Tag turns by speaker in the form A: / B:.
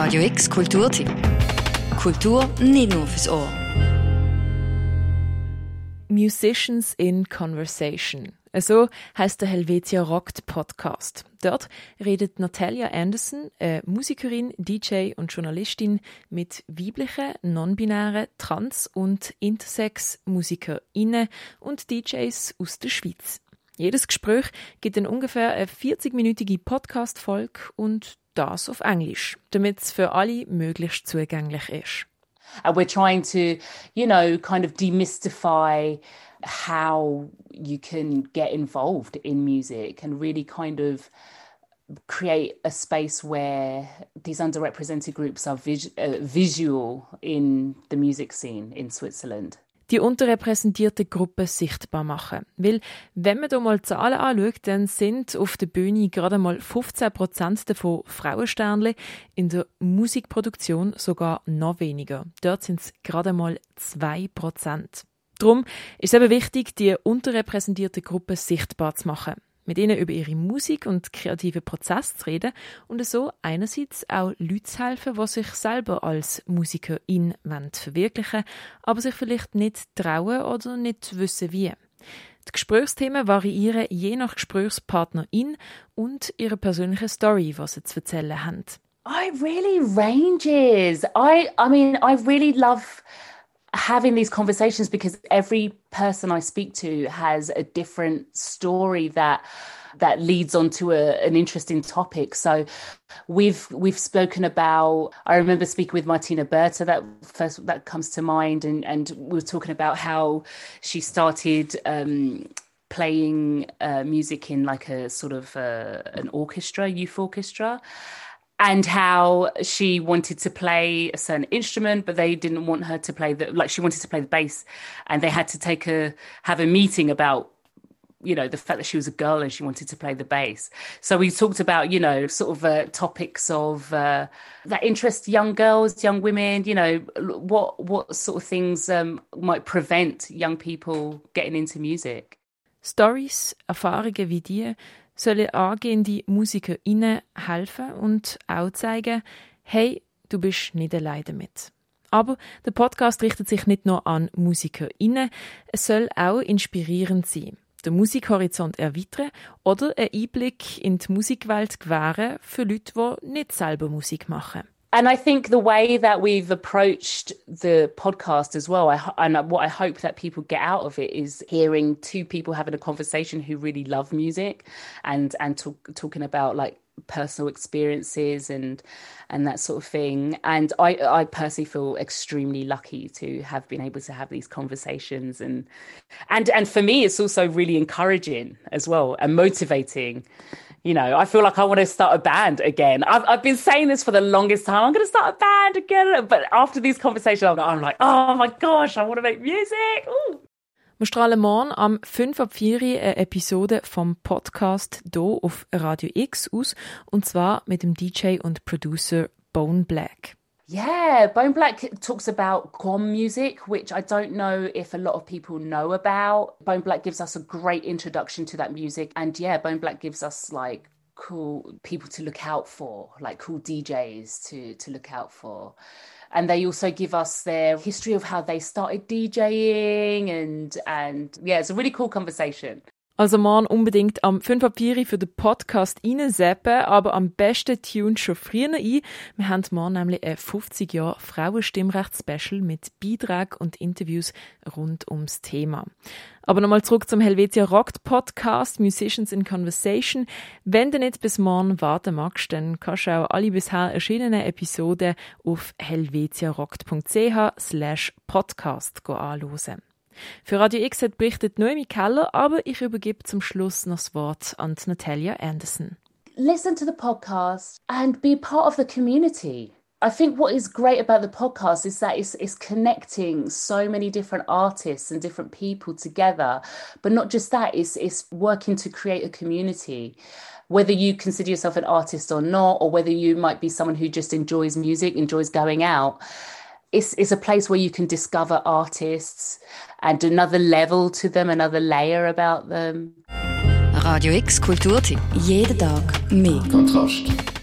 A: Radio X Kulturtipp. Kultur nicht nur fürs Ohr.
B: Musicians in Conversation. So heißt der Helvetia Rockt Podcast. Dort redet Natalia Anderson, eine Musikerin, DJ und Journalistin, mit weiblichen, non-binären, trans- und intersex-MusikerInnen und DJs aus der Schweiz. Jedes Gespräch gibt dann ungefähr eine 40-minütige Podcast-Folge und das auf Englisch, damit es für alle möglichst zugänglich ist.
C: And we're trying to, you know, kind of demystify how you can get involved in music and really kind of create a space where these underrepresented groups are vis uh, visual in the music scene in Switzerland.
B: Die unterrepräsentierte Gruppe sichtbar machen. Weil, wenn man da mal Zahlen anschaut, dann sind auf der Bühne gerade mal 15 Prozent davon Frauensternle, in der Musikproduktion sogar noch weniger. Dort sind es gerade mal 2 Prozent. Darum ist es eben wichtig, die unterrepräsentierte Gruppe sichtbar zu machen mit ihnen über ihre Musik und kreative Prozesse zu reden und so einerseits auch Leute zu helfen, die sich selber als Musikerin verwirklichen aber sich vielleicht nicht trauen oder nicht wissen wie. Die Gesprächsthemen variieren je nach Gesprächspartnerin und ihrer persönlichen Story, was sie zu erzählen haben.
C: I really ranges. I I mean I really love having these conversations because every person I speak to has a different story that that leads on to a, an interesting topic. So we've we've spoken about I remember speaking with Martina Berta that first that comes to mind and and we were talking about how she started um, playing uh, music in like a sort of uh, an orchestra, youth orchestra and how she wanted to play a certain instrument, but they didn't want her to play the like she wanted to play the bass, and they had to take a have a meeting about you know the fact that she was a girl and she wanted to play the bass. So we talked about you know sort of uh, topics of uh, that interest young girls, young women. You know what what sort of things um, might prevent young people getting into music.
B: Stories, Erfahrungen wie die sollen angehende MusikerInnen helfen und auch zeigen, hey, du bist nicht allein damit. Aber der Podcast richtet sich nicht nur an MusikerInnen, es soll auch inspirierend sein, den Musikhorizont erweitern oder einen Einblick in die Musikwelt gewähren für Leute, die nicht selber Musik machen.
C: And I think the way that we've approached the podcast as well, I, and what I hope that people get out of it is hearing two people having a conversation who really love music, and and talk, talking about like personal experiences and and that sort of thing. And I I personally feel extremely lucky to have been able to have these conversations, and and and for me, it's also really encouraging as well and motivating you know, I feel like I want to start a band again. I've, I've been saying this for the longest time. I'm going to start a band again. But after these conversations, I'm like, oh my gosh, I want to make music. Ooh.
B: Wir strahlen morgen am 5 ab 4 eine Episode vom Podcast hier auf Radio X aus. Und zwar mit dem DJ und Producer Bone Black.
C: Yeah, Bone Black talks about Guam music, which I don't know if a lot of people know about. Bone Black gives us a great introduction to that music. And yeah, Bone Black gives us like cool people to look out for, like cool DJs to, to look out for. And they also give us their history of how they started DJing and and yeah, it's a really cool conversation.
B: Also morgen unbedingt am 5 ab 4 für den Podcast reinseppen, aber am besten tune schon früher ein. Wir haben morgen nämlich ein 50 Jahre Frauenstimmrecht-Special mit Beiträgen und Interviews rund ums Thema. Aber nochmal zurück zum Helvetia Rockt Podcast Musicians in Conversation. Wenn du nicht bis morgen warten magst, dann kannst du auch alle bisher erschienenen Episoden auf helvetiarockt.ch slash podcast anhören. Für Radio X hat berichtet Noemi Keller, aber ich übergebe zum Schluss noch das Wort an Natalia Anderson.
C: Listen to the podcast and be part of the community. I think what is great about the podcast is that it's, it's connecting so many different artists and different people together. But not just that, it's, it's working to create a community. Whether you consider yourself an artist or not, or whether you might be someone who just enjoys music, enjoys going out, it's, it's a place where you can discover artists and another level to them, another layer about them.
A: Radio X Kulturtipp. Jeden Tag mehr.
D: Kontrast.